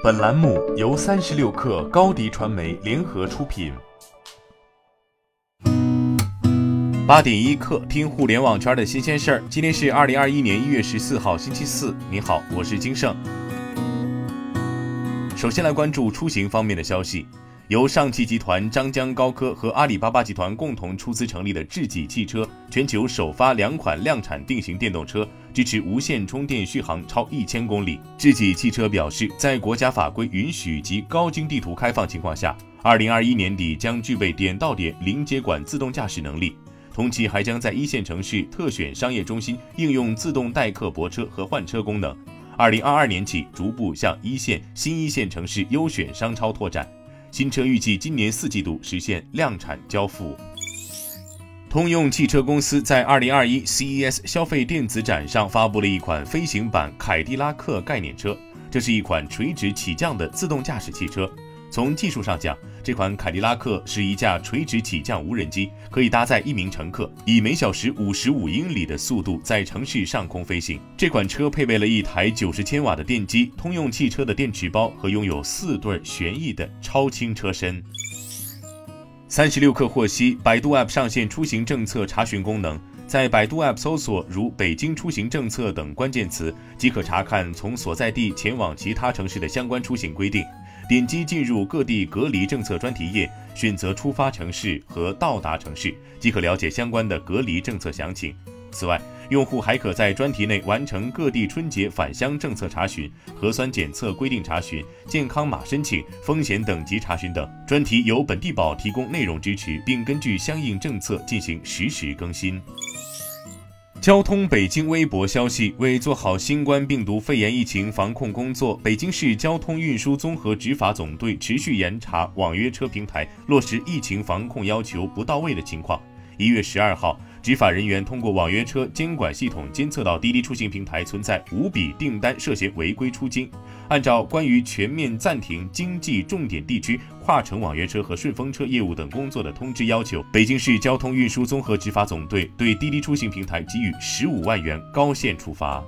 本栏目由三十六氪高低传媒联合出品。八点一刻，听互联网圈的新鲜事儿。今天是二零二一年一月十四号，星期四。你好，我是金盛。首先来关注出行方面的消息。由上汽集团、张江高科和阿里巴巴集团共同出资成立的智己汽车，全球首发两款量产定型电动车，支持无线充电续航超一千公里。智己汽车表示，在国家法规允许及高精地图开放情况下，二零二一年底将具备点到点零接管自动驾驶能力。同期还将在一线城市特选商业中心应用自动代客泊车和换车功能。二零二二年起，逐步向一线、新一线城市优选商超拓展。新车预计今年四季度实现量产交付。通用汽车公司在二零二一 CES 消费电子展上发布了一款飞行版凯迪拉克概念车，这是一款垂直起降的自动驾驶汽车。从技术上讲，这款凯迪拉克是一架垂直起降无人机，可以搭载一名乘客，以每小时五十五英里的速度在城市上空飞行。这款车配备了一台九十千瓦的电机、通用汽车的电池包和拥有四对旋翼的超轻车身。三十六氪获悉，百度 App 上线出行政策查询功能，在百度 App 搜索如“北京出行政策”等关键词，即可查看从所在地前往其他城市的相关出行规定。点击进入各地隔离政策专题页，选择出发城市和到达城市，即可了解相关的隔离政策详情。此外，用户还可在专题内完成各地春节返乡政策查询、核酸检测规定查询、健康码申请、风险等级查询等。专题由本地宝提供内容支持，并根据相应政策进行实时更新。交通北京微博消息，为做好新冠病毒肺炎疫情防控工作，北京市交通运输综合执法总队持续严查网约车平台落实疫情防控要求不到位的情况。一月十二号。执法人员通过网约车监管系统监测到滴滴出行平台存在五笔订单涉嫌违规出金。按照关于全面暂停经济重点地区跨城网约车和顺风车业务等工作的通知要求，北京市交通运输综合执法总队对滴滴出行平台给予十五万元高限处罚。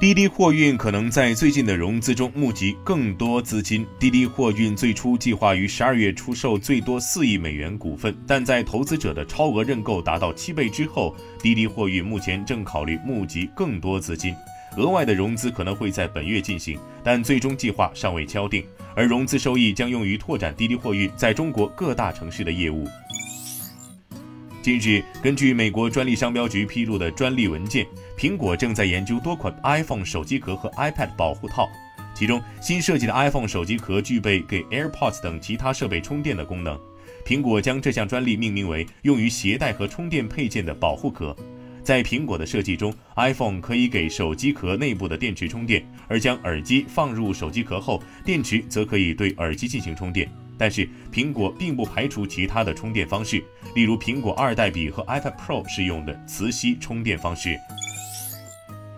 滴滴货运可能在最近的融资中募集更多资金。滴滴货运最初计划于十二月出售最多四亿美元股份，但在投资者的超额认购达到七倍之后，滴滴货运目前正考虑募集更多资金。额外的融资可能会在本月进行，但最终计划尚未敲定。而融资收益将用于拓展滴滴货运在中国各大城市的业务。近日，根据美国专利商标局披露的专利文件，苹果正在研究多款 iPhone 手机壳和 iPad 保护套，其中新设计的 iPhone 手机壳具备给 AirPods 等其他设备充电的功能。苹果将这项专利命名为“用于携带和充电配件的保护壳”。在苹果的设计中，iPhone 可以给手机壳内部的电池充电，而将耳机放入手机壳后，电池则可以对耳机进行充电。但是，苹果并不排除其他的充电方式，例如苹果二代笔和 iPad Pro 适用的磁吸充电方式。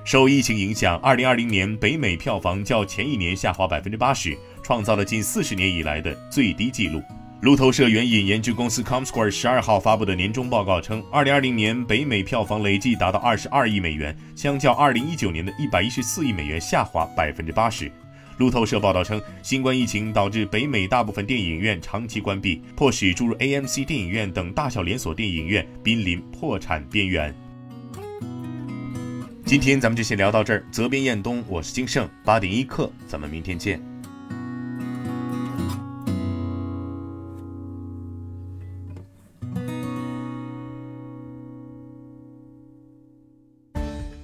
受疫情影响，二零二零年北美票房较前一年下滑百分之八十，创造了近四十年以来的最低纪录。路透社援引研究公司 Comscore 十二号发布的年终报告称，二零二零年北美票房累计达到二十二亿美元，相较二零一九年的一百一十四亿美元下滑百分之八十。路透社报道称，新冠疫情导致北美大部分电影院长期关闭，迫使诸如 AMC 电影院等大小连锁电影院濒临破产边缘。今天咱们就先聊到这儿，责编：彦东，我是金盛，八点一刻，咱们明天见。